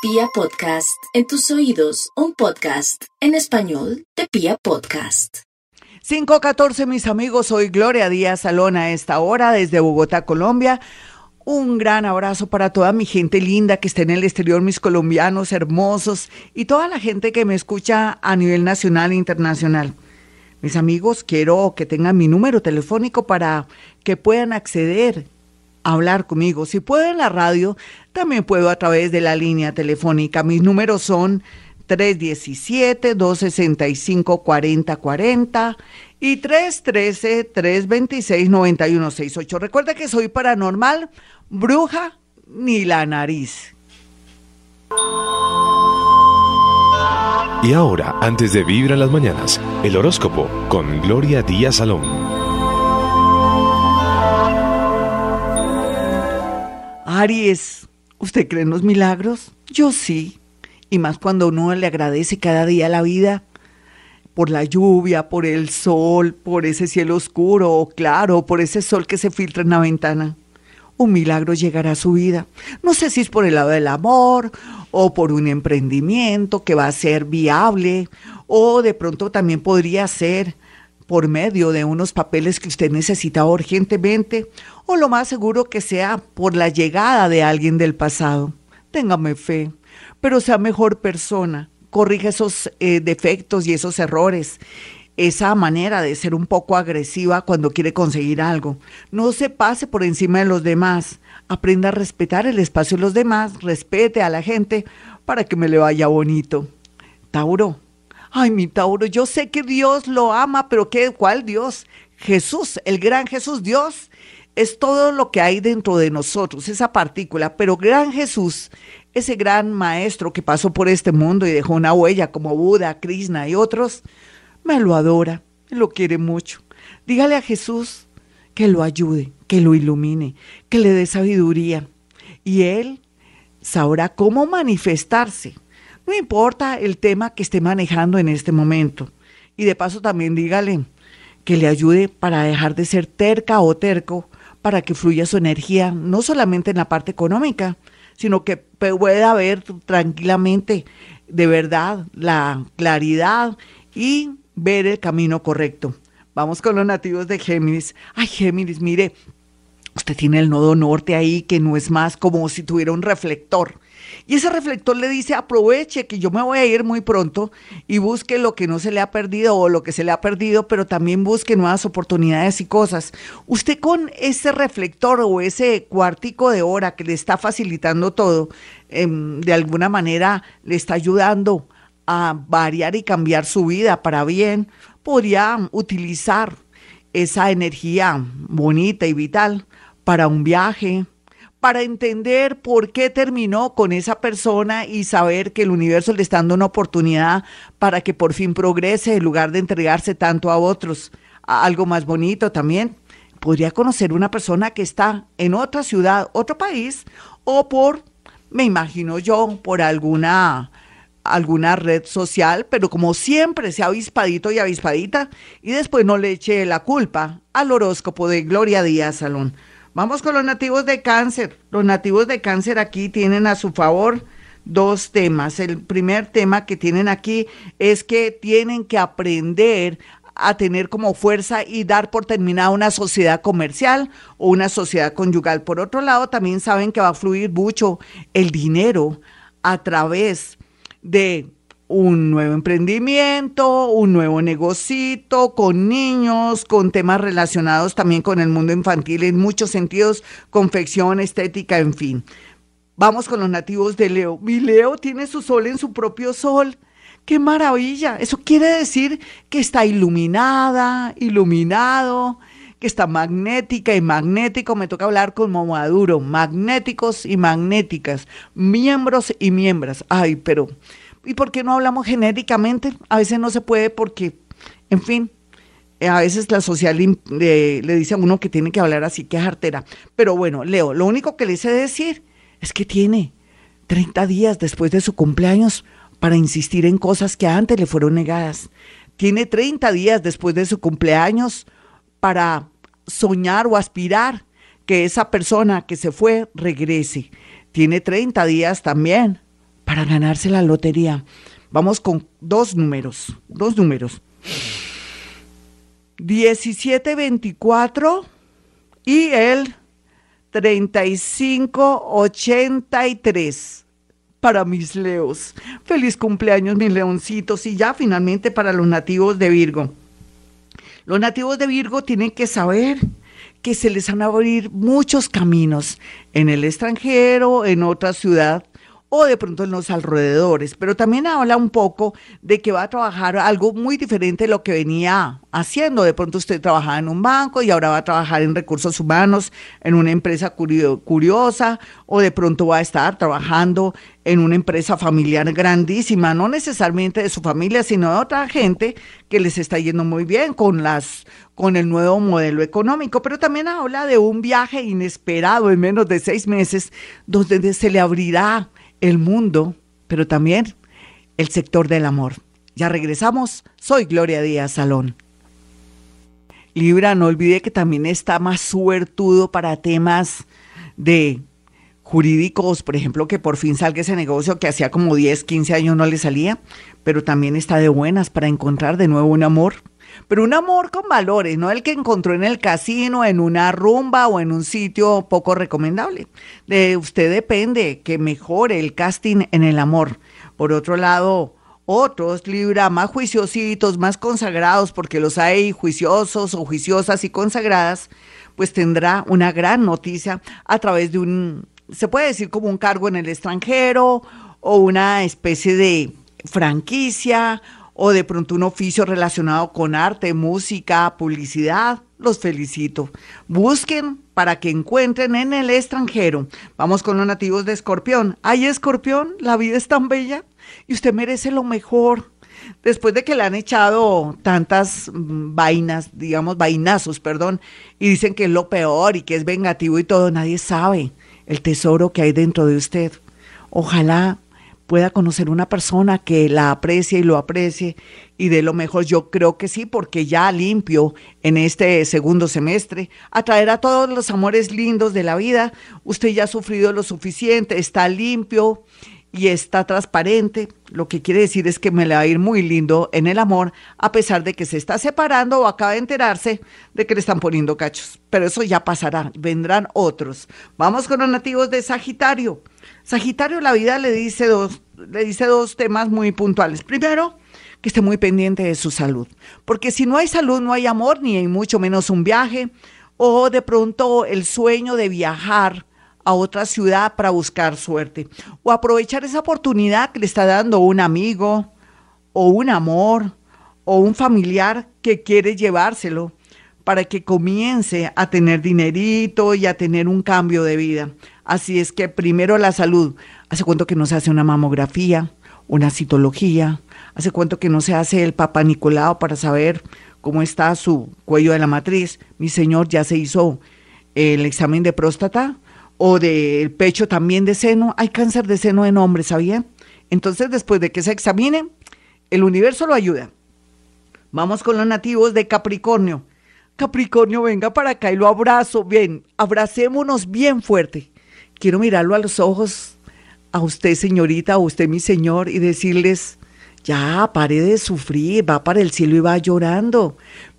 Pia Podcast, en tus oídos, un podcast en español de Pia Podcast. 514, mis amigos, soy Gloria Díaz Salón a esta hora desde Bogotá, Colombia. Un gran abrazo para toda mi gente linda que está en el exterior, mis colombianos hermosos y toda la gente que me escucha a nivel nacional e internacional. Mis amigos, quiero que tengan mi número telefónico para que puedan acceder hablar conmigo. Si puedo en la radio, también puedo a través de la línea telefónica. Mis números son 317-265-4040 y 313-326-9168. Recuerda que soy paranormal, bruja ni la nariz. Y ahora, antes de vivir las mañanas, el horóscopo con Gloria Díaz Salón. Aries, ¿usted cree en los milagros? Yo sí. Y más cuando uno le agradece cada día la vida por la lluvia, por el sol, por ese cielo oscuro o claro, por ese sol que se filtra en la ventana. Un milagro llegará a su vida. No sé si es por el lado del amor o por un emprendimiento que va a ser viable o de pronto también podría ser por medio de unos papeles que usted necesita urgentemente o lo más seguro que sea por la llegada de alguien del pasado. Téngame fe, pero sea mejor persona, corrija esos eh, defectos y esos errores, esa manera de ser un poco agresiva cuando quiere conseguir algo. No se pase por encima de los demás, aprenda a respetar el espacio de los demás, respete a la gente para que me le vaya bonito. Tauro, Ay, mi Tauro, yo sé que Dios lo ama, pero ¿qué, ¿cuál Dios? Jesús, el gran Jesús, Dios es todo lo que hay dentro de nosotros, esa partícula, pero gran Jesús, ese gran maestro que pasó por este mundo y dejó una huella como Buda, Krishna y otros, me lo adora, lo quiere mucho. Dígale a Jesús que lo ayude, que lo ilumine, que le dé sabiduría. Y él sabrá cómo manifestarse no importa el tema que esté manejando en este momento. Y de paso también dígale que le ayude para dejar de ser terca o terco, para que fluya su energía, no solamente en la parte económica, sino que pueda ver tranquilamente de verdad la claridad y ver el camino correcto. Vamos con los nativos de Géminis. Ay, Géminis, mire, usted tiene el nodo norte ahí que no es más como si tuviera un reflector. Y ese reflector le dice, aproveche que yo me voy a ir muy pronto y busque lo que no se le ha perdido o lo que se le ha perdido, pero también busque nuevas oportunidades y cosas. Usted con ese reflector o ese cuartico de hora que le está facilitando todo, em, de alguna manera le está ayudando a variar y cambiar su vida para bien, podría utilizar esa energía bonita y vital para un viaje, para entender por qué terminó con esa persona y saber que el universo le está dando una oportunidad para que por fin progrese en lugar de entregarse tanto a otros. algo más bonito también. Podría conocer una persona que está en otra ciudad, otro país, o por, me imagino yo, por alguna alguna red social, pero como siempre sea avispadito y avispadita, y después no le eche la culpa al horóscopo de Gloria Díaz Salón. Vamos con los nativos de cáncer. Los nativos de cáncer aquí tienen a su favor dos temas. El primer tema que tienen aquí es que tienen que aprender a tener como fuerza y dar por terminada una sociedad comercial o una sociedad conyugal. Por otro lado, también saben que va a fluir mucho el dinero a través de un nuevo emprendimiento, un nuevo negocito con niños, con temas relacionados también con el mundo infantil en muchos sentidos, confección, estética, en fin. Vamos con los nativos de Leo. Mi Leo tiene su sol en su propio sol. ¡Qué maravilla! Eso quiere decir que está iluminada, iluminado, que está magnética y magnético. Me toca hablar como Maduro, magnéticos y magnéticas, miembros y miembros. Ay, pero ¿Y por qué no hablamos genéricamente? A veces no se puede porque, en fin, a veces la social le, dice a uno que tiene que hablar así, que es artera. Pero bueno, Leo, lo único que le hice decir es que tiene 30 días después de su cumpleaños para insistir en cosas que antes le fueron negadas. Tiene 30 días después de su cumpleaños para soñar o aspirar que esa persona que se fue regrese. Tiene 30 días también para ganarse la lotería. Vamos con dos números, dos números. 1724 y el 3583 para mis leos. Feliz cumpleaños, mis leoncitos. Y ya finalmente para los nativos de Virgo. Los nativos de Virgo tienen que saber que se les van a abrir muchos caminos en el extranjero, en otra ciudad o de pronto en los alrededores, pero también habla un poco de que va a trabajar algo muy diferente de lo que venía haciendo. De pronto usted trabajaba en un banco y ahora va a trabajar en recursos humanos, en una empresa curiosa, o de pronto va a estar trabajando en una empresa familiar grandísima, no necesariamente de su familia, sino de otra gente que les está yendo muy bien con las con el nuevo modelo económico, pero también habla de un viaje inesperado en menos de seis meses, donde se le abrirá el mundo, pero también el sector del amor. Ya regresamos, soy Gloria Díaz Salón. Libra, no olvide que también está más suertudo para temas de jurídicos, por ejemplo, que por fin salga ese negocio que hacía como 10, 15 años no le salía, pero también está de buenas para encontrar de nuevo un amor pero un amor con valores, no el que encontró en el casino, en una rumba o en un sitio poco recomendable. De usted depende que mejore el casting en el amor. Por otro lado, otros Libra más juiciositos, más consagrados, porque los hay juiciosos o juiciosas y consagradas, pues tendrá una gran noticia a través de un, se puede decir como un cargo en el extranjero o una especie de franquicia o de pronto un oficio relacionado con arte, música, publicidad, los felicito. Busquen para que encuentren en el extranjero. Vamos con los nativos de Escorpión. Ay, Escorpión, la vida es tan bella y usted merece lo mejor. Después de que le han echado tantas mm, vainas, digamos, vainazos, perdón, y dicen que es lo peor y que es vengativo y todo, nadie sabe el tesoro que hay dentro de usted. Ojalá pueda conocer una persona que la aprecie y lo aprecie y de lo mejor. Yo creo que sí, porque ya limpio en este segundo semestre, atraer a todos los amores lindos de la vida. Usted ya ha sufrido lo suficiente, está limpio y está transparente. Lo que quiere decir es que me le va a ir muy lindo en el amor, a pesar de que se está separando o acaba de enterarse de que le están poniendo cachos. Pero eso ya pasará, vendrán otros. Vamos con los nativos de Sagitario. Sagitario, la vida le dice dos, le dice dos temas muy puntuales. Primero, que esté muy pendiente de su salud, porque si no hay salud no hay amor, ni hay mucho menos un viaje, o de pronto el sueño de viajar a otra ciudad para buscar suerte, o aprovechar esa oportunidad que le está dando un amigo, o un amor, o un familiar que quiere llevárselo para que comience a tener dinerito y a tener un cambio de vida. Así es que primero la salud. ¿Hace cuánto que no se hace una mamografía, una citología? ¿Hace cuánto que no se hace el papá Nicolau para saber cómo está su cuello de la matriz? Mi señor ya se hizo el examen de próstata o del pecho también de seno. Hay cáncer de seno en hombres, ¿sabía? Entonces, después de que se examine, el universo lo ayuda. Vamos con los nativos de Capricornio. Capricornio, venga para acá y lo abrazo. Bien, abracémonos bien fuerte quiero mirarlo a los ojos a usted, señorita, a usted, mi señor, y decirles, ya, pare de sufrir, va para el cielo y va llorando.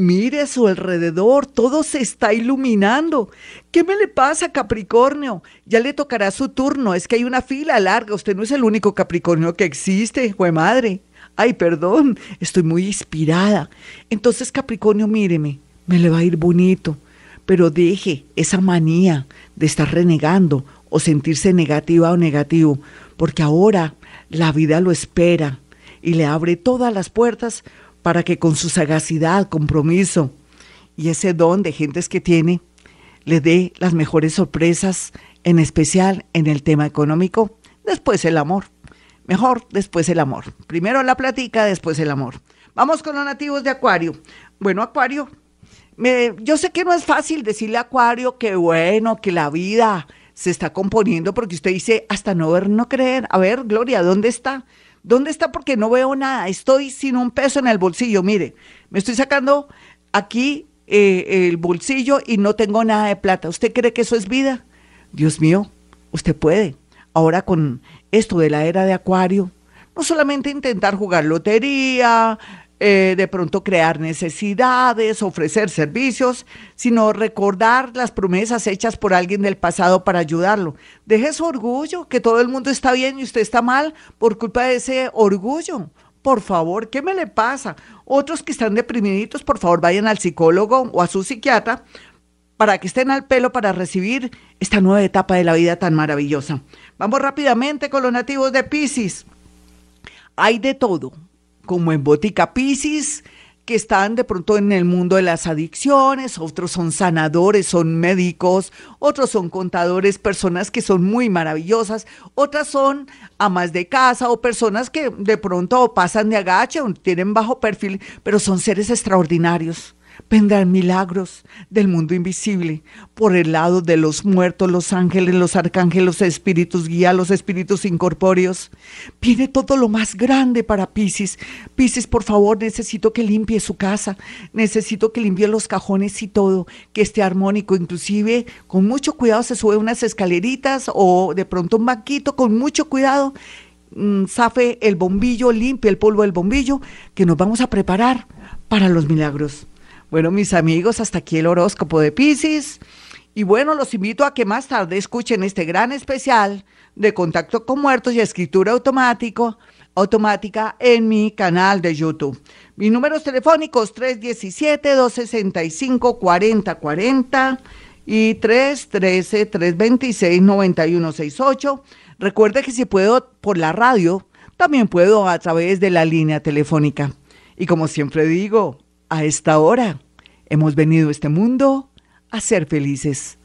Mire a su alrededor, todo se está iluminando. ¿Qué me le pasa, Capricornio? Ya le tocará su turno, es que hay una fila larga, usted no es el único Capricornio que existe, fue madre. Ay, perdón, estoy muy inspirada. Entonces, Capricornio, míreme, me le va a ir bonito, pero deje esa manía de estar renegando o sentirse negativa o negativo, porque ahora la vida lo espera y le abre todas las puertas para que con su sagacidad, compromiso y ese don de gentes que tiene, le dé las mejores sorpresas, en especial en el tema económico, después el amor. Mejor después el amor. Primero la platica, después el amor. Vamos con los nativos de Acuario. Bueno, Acuario, me, yo sé que no es fácil decirle a Acuario que bueno, que la vida se está componiendo porque usted dice hasta no ver, no creer. A ver, Gloria, ¿dónde está? ¿Dónde está? Porque no veo nada. Estoy sin un peso en el bolsillo. Mire, me estoy sacando aquí eh, el bolsillo y no tengo nada de plata. ¿Usted cree que eso es vida? Dios mío, usted puede. Ahora con esto de la era de Acuario. No solamente intentar jugar lotería, eh, de pronto crear necesidades, ofrecer servicios, sino recordar las promesas hechas por alguien del pasado para ayudarlo. Deje su orgullo, que todo el mundo está bien y usted está mal por culpa de ese orgullo. Por favor, ¿qué me le pasa? Otros que están deprimiditos, por favor, vayan al psicólogo o a su psiquiatra para que estén al pelo para recibir esta nueva etapa de la vida tan maravillosa. Vamos rápidamente con los nativos de Pisces. Hay de todo como en Botica Piscis, que están de pronto en el mundo de las adicciones, otros son sanadores, son médicos, otros son contadores, personas que son muy maravillosas, otras son amas de casa o personas que de pronto pasan de agache o tienen bajo perfil, pero son seres extraordinarios vendrán milagros del mundo invisible por el lado de los muertos, los ángeles, los arcángeles, los espíritus guía, los espíritus incorpóreos. Viene todo lo más grande para Pisces. Pisces, por favor, necesito que limpie su casa, necesito que limpie los cajones y todo, que esté armónico, inclusive con mucho cuidado se sube unas escaleritas o de pronto un banquito con mucho cuidado. Mm, zafe el bombillo, limpie el polvo del bombillo, que nos vamos a preparar para los milagros. Bueno, mis amigos, hasta aquí el horóscopo de Pisces. Y bueno, los invito a que más tarde escuchen este gran especial de contacto con muertos y escritura automático, automática en mi canal de YouTube. Mis números telefónicos 317-265-4040 y 313-326-9168. Recuerde que si puedo por la radio, también puedo a través de la línea telefónica. Y como siempre digo, a esta hora hemos venido a este mundo a ser felices.